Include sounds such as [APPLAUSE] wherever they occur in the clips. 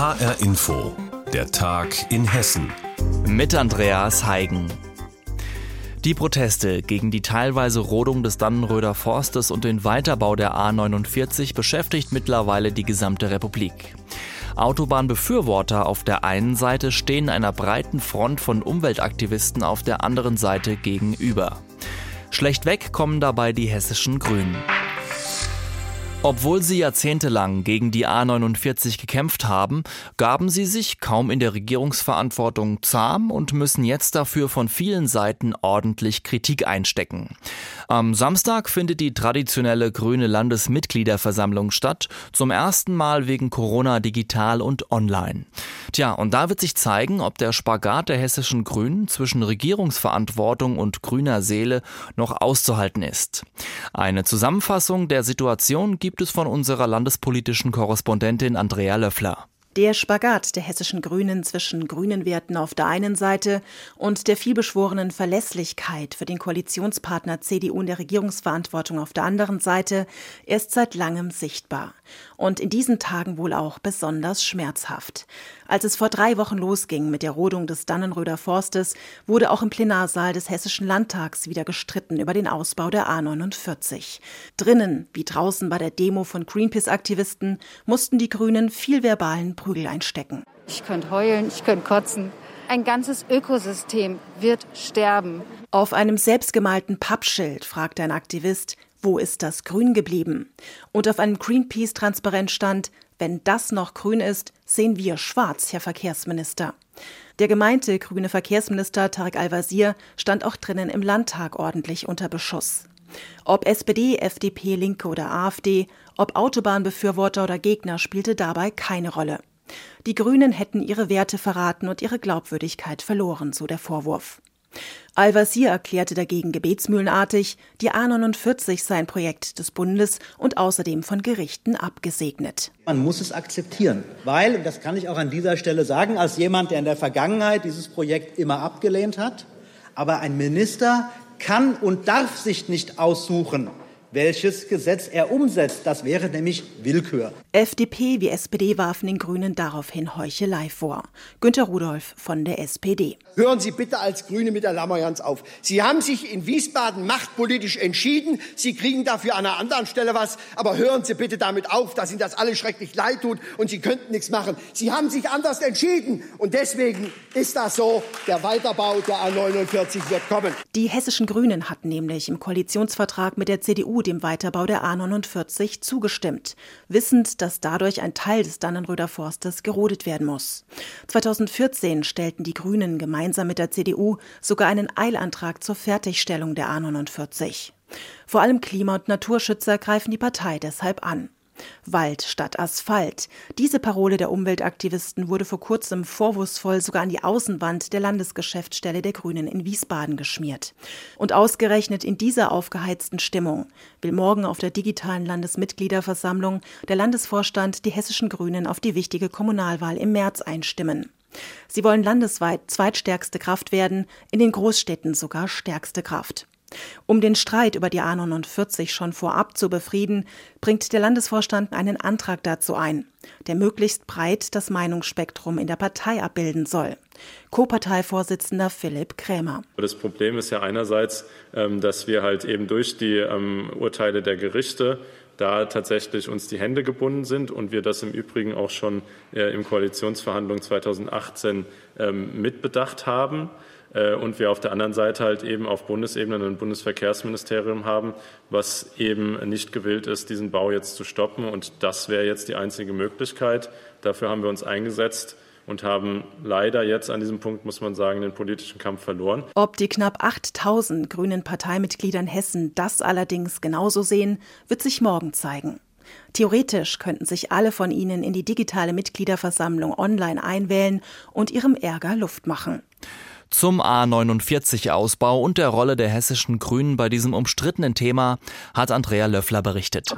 HR Info, der Tag in Hessen. Mit Andreas Heigen. Die Proteste gegen die teilweise Rodung des Dannenröder Forstes und den Weiterbau der A49 beschäftigt mittlerweile die gesamte Republik. Autobahnbefürworter auf der einen Seite stehen einer breiten Front von Umweltaktivisten auf der anderen Seite gegenüber. Schlechtweg kommen dabei die hessischen Grünen. Obwohl sie jahrzehntelang gegen die A49 gekämpft haben, gaben sie sich kaum in der Regierungsverantwortung zahm und müssen jetzt dafür von vielen Seiten ordentlich Kritik einstecken. Am Samstag findet die traditionelle grüne Landesmitgliederversammlung statt, zum ersten Mal wegen Corona digital und online. Tja, und da wird sich zeigen, ob der Spagat der hessischen Grünen zwischen Regierungsverantwortung und grüner Seele noch auszuhalten ist. Eine Zusammenfassung der Situation gibt gibt es von unserer landespolitischen Korrespondentin Andrea Löffler. Der Spagat der hessischen Grünen zwischen grünen Werten auf der einen Seite und der vielbeschworenen Verlässlichkeit für den Koalitionspartner CDU in der Regierungsverantwortung auf der anderen Seite ist seit langem sichtbar. Und in diesen Tagen wohl auch besonders schmerzhaft. Als es vor drei Wochen losging mit der Rodung des Dannenröder Forstes, wurde auch im Plenarsaal des Hessischen Landtags wieder gestritten über den Ausbau der A49. Drinnen, wie draußen bei der Demo von Greenpeace-Aktivisten, mussten die Grünen viel verbalen Prügel einstecken. Ich könnte heulen, ich könnte kotzen. Ein ganzes Ökosystem wird sterben. Auf einem selbstgemalten Pappschild fragte ein Aktivist, wo ist das Grün geblieben? Und auf einem Greenpeace-Transparent stand, wenn das noch grün ist, sehen wir schwarz, Herr Verkehrsminister. Der gemeinte grüne Verkehrsminister Tarek Al-Wazir stand auch drinnen im Landtag ordentlich unter Beschuss. Ob SPD, FDP, Linke oder AfD, ob Autobahnbefürworter oder Gegner spielte dabei keine Rolle. Die Grünen hätten ihre Werte verraten und ihre Glaubwürdigkeit verloren, so der Vorwurf. Al-Wazir erklärte dagegen gebetsmühlenartig, die A49 sei ein Projekt des Bundes und außerdem von Gerichten abgesegnet. Man muss es akzeptieren, weil, und das kann ich auch an dieser Stelle sagen, als jemand, der in der Vergangenheit dieses Projekt immer abgelehnt hat, aber ein Minister kann und darf sich nicht aussuchen, welches Gesetz er umsetzt. Das wäre nämlich Willkür. FDP wie SPD warfen den Grünen daraufhin Heuchelei vor. Günter Rudolph von der SPD. Hören Sie bitte als Grüne mit der Lammerjans auf. Sie haben sich in Wiesbaden machtpolitisch entschieden. Sie kriegen dafür an einer anderen Stelle was. Aber hören Sie bitte damit auf, dass Ihnen das alles schrecklich leid tut und Sie könnten nichts machen. Sie haben sich anders entschieden. Und deswegen ist das so. Der Weiterbau der A49 wird kommen. Die hessischen Grünen hatten nämlich im Koalitionsvertrag mit der CDU dem Weiterbau der A49 zugestimmt, wissend, dass dadurch ein Teil des Dannenröder Forstes gerodet werden muss. 2014 stellten die Grünen gemeinsam mit der CDU sogar einen Eilantrag zur Fertigstellung der A49. Vor allem Klima- und Naturschützer greifen die Partei deshalb an. Wald statt Asphalt. Diese Parole der Umweltaktivisten wurde vor kurzem vorwurfsvoll sogar an die Außenwand der Landesgeschäftsstelle der Grünen in Wiesbaden geschmiert. Und ausgerechnet in dieser aufgeheizten Stimmung will morgen auf der digitalen Landesmitgliederversammlung der Landesvorstand die hessischen Grünen auf die wichtige Kommunalwahl im März einstimmen. Sie wollen landesweit zweitstärkste Kraft werden, in den Großstädten sogar stärkste Kraft. Um den Streit über die A49 schon vorab zu befrieden, bringt der Landesvorstand einen Antrag dazu ein, der möglichst breit das Meinungsspektrum in der Partei abbilden soll. Co-Parteivorsitzender Philipp Krämer. Das Problem ist ja einerseits, ähm, dass wir halt eben durch die ähm, Urteile der Gerichte da tatsächlich uns die Hände gebunden sind und wir das im Übrigen auch schon äh, im Koalitionsverhandlungen 2018 ähm, mitbedacht haben. Äh, und wir auf der anderen Seite halt eben auf Bundesebene ein Bundesverkehrsministerium haben, was eben nicht gewillt ist, diesen Bau jetzt zu stoppen. Und das wäre jetzt die einzige Möglichkeit. Dafür haben wir uns eingesetzt und haben leider jetzt an diesem Punkt, muss man sagen, den politischen Kampf verloren. Ob die knapp 8000 grünen Parteimitglieder in Hessen das allerdings genauso sehen, wird sich morgen zeigen. Theoretisch könnten sich alle von ihnen in die digitale Mitgliederversammlung online einwählen und ihrem Ärger Luft machen. Zum A49-Ausbau und der Rolle der hessischen Grünen bei diesem umstrittenen Thema hat Andrea Löffler berichtet.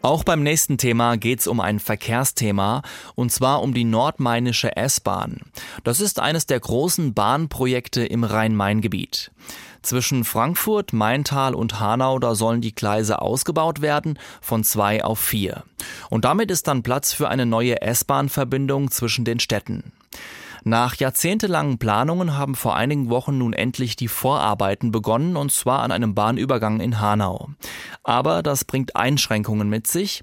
Auch beim nächsten Thema geht es um ein Verkehrsthema, und zwar um die Nordmainische S-Bahn. Das ist eines der großen Bahnprojekte im Rhein-Main-Gebiet. Zwischen Frankfurt, Maintal und Hanau, da sollen die Gleise ausgebaut werden, von zwei auf vier. Und damit ist dann Platz für eine neue S-Bahn-Verbindung zwischen den Städten. Nach jahrzehntelangen Planungen haben vor einigen Wochen nun endlich die Vorarbeiten begonnen, und zwar an einem Bahnübergang in Hanau. Aber das bringt Einschränkungen mit sich.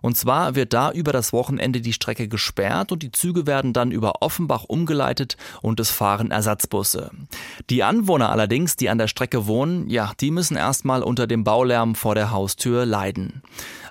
Und zwar wird da über das Wochenende die Strecke gesperrt und die Züge werden dann über Offenbach umgeleitet und es fahren Ersatzbusse. Die Anwohner allerdings, die an der Strecke wohnen, ja, die müssen erstmal unter dem Baulärm vor der Haustür leiden.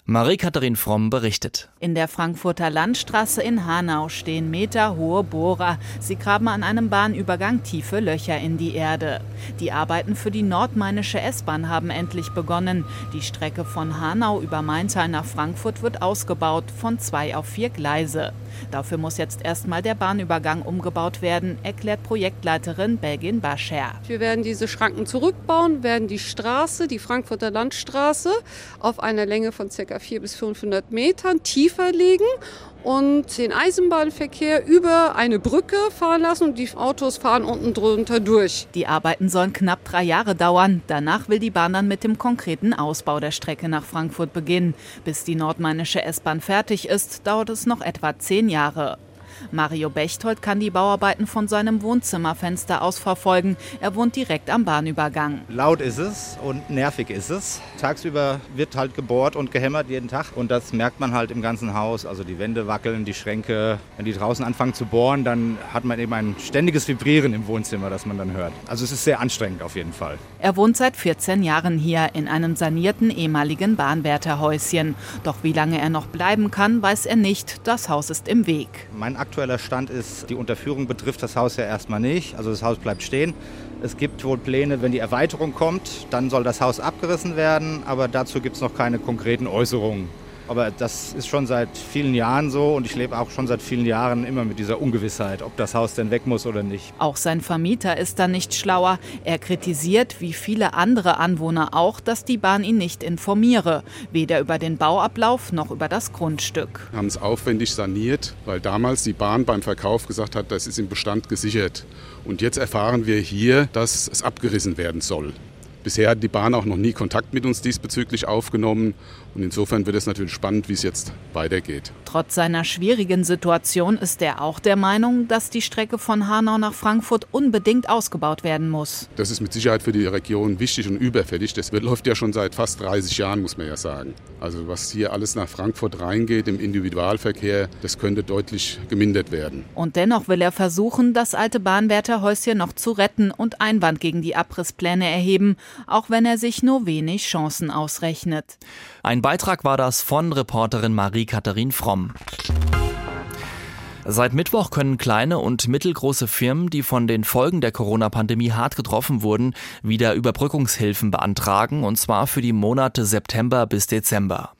Marie-Katharin Fromm berichtet. In der Frankfurter Landstraße in Hanau stehen meterhohe Bohrer. Sie graben an einem Bahnübergang tiefe Löcher in die Erde. Die Arbeiten für die nordmainische S-Bahn haben endlich begonnen. Die Strecke von Hanau über Maintal nach Frankfurt wird ausgebaut von zwei auf vier Gleise. Dafür muss jetzt erstmal der Bahnübergang umgebaut werden, erklärt Projektleiterin Belgin Bascher. Wir werden diese Schranken zurückbauen, werden die Straße, die Frankfurter Landstraße, auf einer Länge von ca. 400 bis 500 Metern tiefer legen und den Eisenbahnverkehr über eine Brücke fahren lassen und die Autos fahren unten drunter durch. Die Arbeiten sollen knapp drei Jahre dauern. Danach will die Bahn dann mit dem konkreten Ausbau der Strecke nach Frankfurt beginnen. Bis die nordmainische S-Bahn fertig ist, dauert es noch etwa zehn Jahre. Mario Bechtold kann die Bauarbeiten von seinem Wohnzimmerfenster aus verfolgen. Er wohnt direkt am Bahnübergang. Laut ist es und nervig ist es. Tagsüber wird halt gebohrt und gehämmert jeden Tag und das merkt man halt im ganzen Haus. Also die Wände wackeln, die Schränke. Wenn die draußen anfangen zu bohren, dann hat man eben ein ständiges Vibrieren im Wohnzimmer, das man dann hört. Also es ist sehr anstrengend auf jeden Fall. Er wohnt seit 14 Jahren hier in einem sanierten ehemaligen Bahnwärterhäuschen. Doch wie lange er noch bleiben kann, weiß er nicht. Das Haus ist im Weg. Mein aktueller Stand ist, die Unterführung betrifft das Haus ja erstmal nicht. Also das Haus bleibt stehen. Es gibt wohl Pläne, wenn die Erweiterung kommt, dann soll das Haus abgerissen werden, aber dazu gibt es noch keine konkreten Äußerungen. Aber das ist schon seit vielen Jahren so und ich lebe auch schon seit vielen Jahren immer mit dieser Ungewissheit, ob das Haus denn weg muss oder nicht. Auch sein Vermieter ist da nicht schlauer. Er kritisiert, wie viele andere Anwohner auch, dass die Bahn ihn nicht informiere, weder über den Bauablauf noch über das Grundstück. Wir haben es aufwendig saniert, weil damals die Bahn beim Verkauf gesagt hat, das ist im Bestand gesichert. Und jetzt erfahren wir hier, dass es abgerissen werden soll. Bisher hat die Bahn auch noch nie Kontakt mit uns diesbezüglich aufgenommen. Und insofern wird es natürlich spannend, wie es jetzt weitergeht. Trotz seiner schwierigen Situation ist er auch der Meinung, dass die Strecke von Hanau nach Frankfurt unbedingt ausgebaut werden muss. Das ist mit Sicherheit für die Region wichtig und überfällig. Das [LAUGHS] läuft ja schon seit fast 30 Jahren, muss man ja sagen. Also was hier alles nach Frankfurt reingeht im Individualverkehr, das könnte deutlich gemindert werden. Und dennoch will er versuchen, das alte Bahnwärterhäuschen noch zu retten und Einwand gegen die Abrisspläne erheben, auch wenn er sich nur wenig Chancen ausrechnet. Ein Beitrag war das von Reporterin Marie-Katharin Fromm. Seit Mittwoch können kleine und mittelgroße Firmen, die von den Folgen der Corona-Pandemie hart getroffen wurden, wieder Überbrückungshilfen beantragen, und zwar für die Monate September bis Dezember.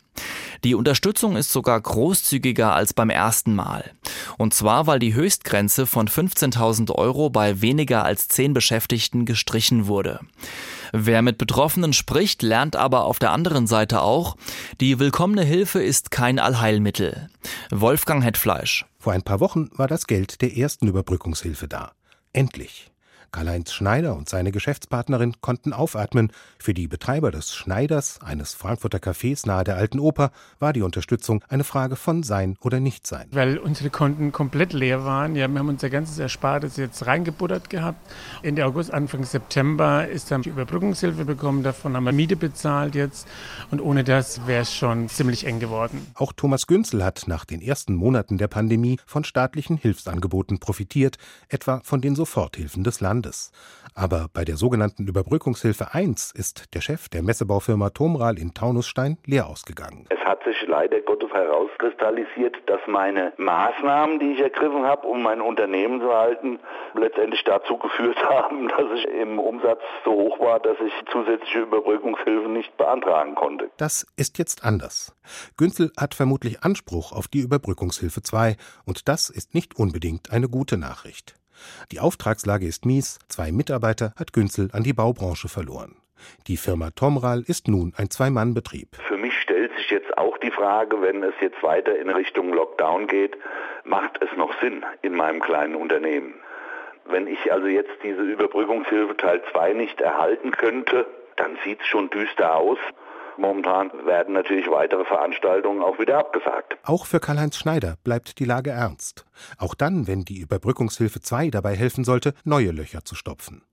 Die Unterstützung ist sogar großzügiger als beim ersten Mal. Und zwar, weil die Höchstgrenze von 15.000 Euro bei weniger als 10 Beschäftigten gestrichen wurde. Wer mit Betroffenen spricht, lernt aber auf der anderen Seite auch, die willkommene Hilfe ist kein Allheilmittel. Wolfgang Hetfleisch. Vor ein paar Wochen war das Geld der ersten Überbrückungshilfe da. Endlich. Karl-Heinz Schneider und seine Geschäftspartnerin konnten aufatmen. Für die Betreiber des Schneiders, eines Frankfurter Cafés nahe der Alten Oper, war die Unterstützung eine Frage von Sein oder Nichtsein. Weil unsere Konten komplett leer waren. Ja, wir haben unser ganzes Erspartes jetzt reingebuttert gehabt. Ende August, Anfang September ist dann die Überbrückungshilfe bekommen. Davon haben wir Miete bezahlt jetzt. Und ohne das wäre es schon ziemlich eng geworden. Auch Thomas Günzel hat nach den ersten Monaten der Pandemie von staatlichen Hilfsangeboten profitiert, etwa von den Soforthilfen des Landes. Landes. Aber bei der sogenannten Überbrückungshilfe 1 ist der Chef der Messebaufirma Tomral in Taunusstein leer ausgegangen. Es hat sich leider Gottes herauskristallisiert, dass meine Maßnahmen, die ich ergriffen habe, um mein Unternehmen zu halten, letztendlich dazu geführt [LAUGHS] haben, dass ich im Umsatz so hoch war, dass ich zusätzliche Überbrückungshilfen nicht beantragen konnte. Das ist jetzt anders. Günzel hat vermutlich Anspruch auf die Überbrückungshilfe 2 und das ist nicht unbedingt eine gute Nachricht. Die Auftragslage ist mies, zwei Mitarbeiter hat Günzel an die Baubranche verloren. Die Firma Tomral ist nun ein Zwei-Mann-Betrieb. Für mich stellt sich jetzt auch die Frage, wenn es jetzt weiter in Richtung Lockdown geht, macht es noch Sinn in meinem kleinen Unternehmen? Wenn ich also jetzt diese Überbrückungshilfe Teil 2 nicht erhalten könnte, dann sieht es schon düster aus. Momentan werden natürlich weitere Veranstaltungen auch wieder abgesagt. Auch für Karl-Heinz Schneider bleibt die Lage ernst. Auch dann, wenn die Überbrückungshilfe 2 dabei helfen sollte, neue Löcher zu stopfen.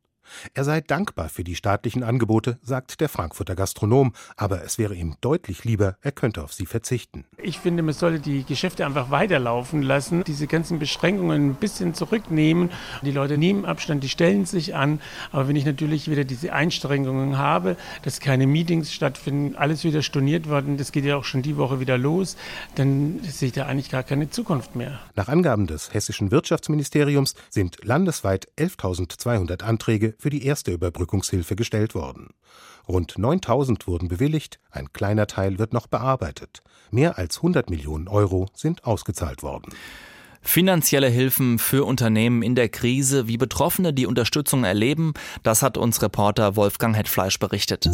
Er sei dankbar für die staatlichen Angebote, sagt der Frankfurter Gastronom, aber es wäre ihm deutlich lieber, er könnte auf sie verzichten. Ich finde, man sollte die Geschäfte einfach weiterlaufen lassen, diese ganzen Beschränkungen ein bisschen zurücknehmen. Die Leute nehmen Abstand, die stellen sich an, aber wenn ich natürlich wieder diese Einschränkungen habe, dass keine Meetings stattfinden, alles wieder storniert worden, das geht ja auch schon die Woche wieder los, dann sehe ich da eigentlich gar keine Zukunft mehr. Nach Angaben des hessischen Wirtschaftsministeriums sind landesweit 11.200 Anträge für die erste Überbrückungshilfe gestellt worden. Rund 9000 wurden bewilligt, ein kleiner Teil wird noch bearbeitet. Mehr als 100 Millionen Euro sind ausgezahlt worden. Finanzielle Hilfen für Unternehmen in der Krise, wie Betroffene die Unterstützung erleben, das hat uns Reporter Wolfgang Hetfleisch berichtet.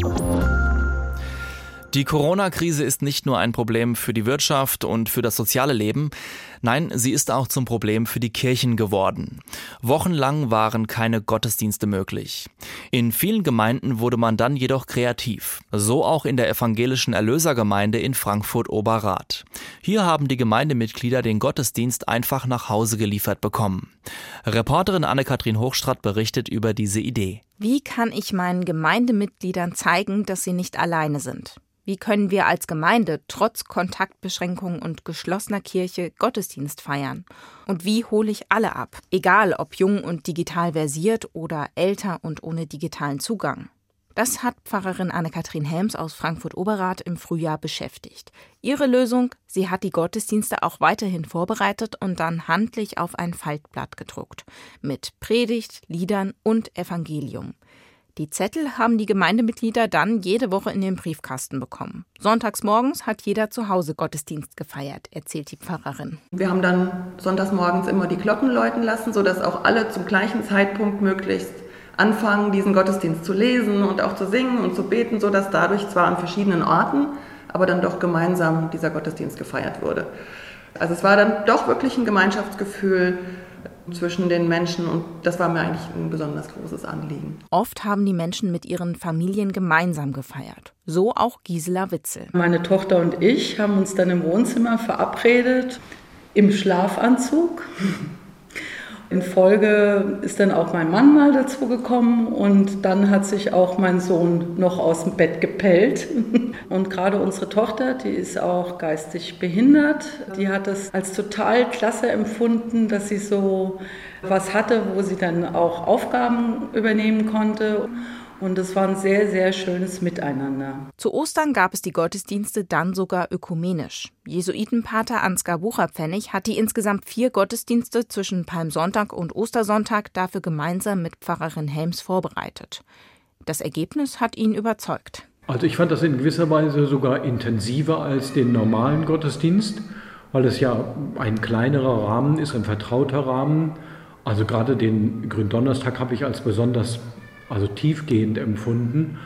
Die Corona-Krise ist nicht nur ein Problem für die Wirtschaft und für das soziale Leben, nein, sie ist auch zum Problem für die Kirchen geworden. Wochenlang waren keine Gottesdienste möglich. In vielen Gemeinden wurde man dann jedoch kreativ, so auch in der evangelischen Erlösergemeinde in Frankfurt-Oberrath. Hier haben die Gemeindemitglieder den Gottesdienst einfach nach Hause geliefert bekommen. Reporterin Anne-Kathrin Hochstrat berichtet über diese Idee. Wie kann ich meinen Gemeindemitgliedern zeigen, dass sie nicht alleine sind? Wie können wir als Gemeinde trotz Kontaktbeschränkungen und geschlossener Kirche Gottesdienst feiern? Und wie hole ich alle ab, egal ob jung und digital versiert oder älter und ohne digitalen Zugang? Das hat Pfarrerin Anne-Kathrin Helms aus Frankfurt-Oberrath im Frühjahr beschäftigt. Ihre Lösung, sie hat die Gottesdienste auch weiterhin vorbereitet und dann handlich auf ein Faltblatt gedruckt. Mit Predigt, Liedern und Evangelium. Die Zettel haben die Gemeindemitglieder dann jede Woche in den Briefkasten bekommen. Sonntags morgens hat jeder zu Hause Gottesdienst gefeiert, erzählt die Pfarrerin. Wir haben dann sonntags morgens immer die Glocken läuten lassen, sodass auch alle zum gleichen Zeitpunkt möglichst anfangen, diesen Gottesdienst zu lesen und auch zu singen und zu beten, sodass dadurch zwar an verschiedenen Orten, aber dann doch gemeinsam dieser Gottesdienst gefeiert wurde. Also es war dann doch wirklich ein Gemeinschaftsgefühl, zwischen den Menschen und das war mir eigentlich ein besonders großes Anliegen. Oft haben die Menschen mit ihren Familien gemeinsam gefeiert. So auch Gisela Witzel. Meine Tochter und ich haben uns dann im Wohnzimmer verabredet, im Schlafanzug. In Folge ist dann auch mein Mann mal dazu gekommen und dann hat sich auch mein Sohn noch aus dem Bett gepellt. [LAUGHS] Und gerade unsere Tochter, die ist auch geistig behindert, die hat es als total klasse empfunden, dass sie so was hatte, wo sie dann auch Aufgaben übernehmen konnte. Und es war ein sehr, sehr schönes Miteinander. Zu Ostern gab es die Gottesdienste dann sogar ökumenisch. Jesuitenpater Ansgar Bucherpfennig hat die insgesamt vier Gottesdienste zwischen Palmsonntag und Ostersonntag dafür gemeinsam mit Pfarrerin Helms vorbereitet. Das Ergebnis hat ihn überzeugt. Also ich fand das in gewisser Weise sogar intensiver als den normalen Gottesdienst, weil es ja ein kleinerer Rahmen ist, ein vertrauter Rahmen. Also gerade den Gründonnerstag habe ich als besonders also tiefgehend empfunden,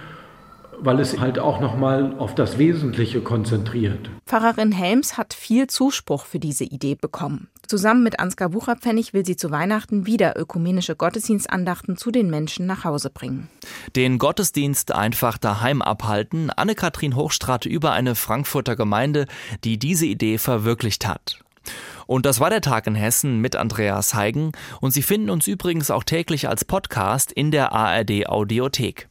weil es halt auch nochmal auf das Wesentliche konzentriert. Pfarrerin Helms hat viel Zuspruch für diese Idee bekommen. Zusammen mit Ansgar Wucherpfennig will sie zu Weihnachten wieder ökumenische Gottesdienstandachten zu den Menschen nach Hause bringen. Den Gottesdienst einfach daheim abhalten. Anne-Kathrin Hochstrat über eine Frankfurter Gemeinde, die diese Idee verwirklicht hat. Und das war der Tag in Hessen mit Andreas Heigen. Und Sie finden uns übrigens auch täglich als Podcast in der ARD Audiothek.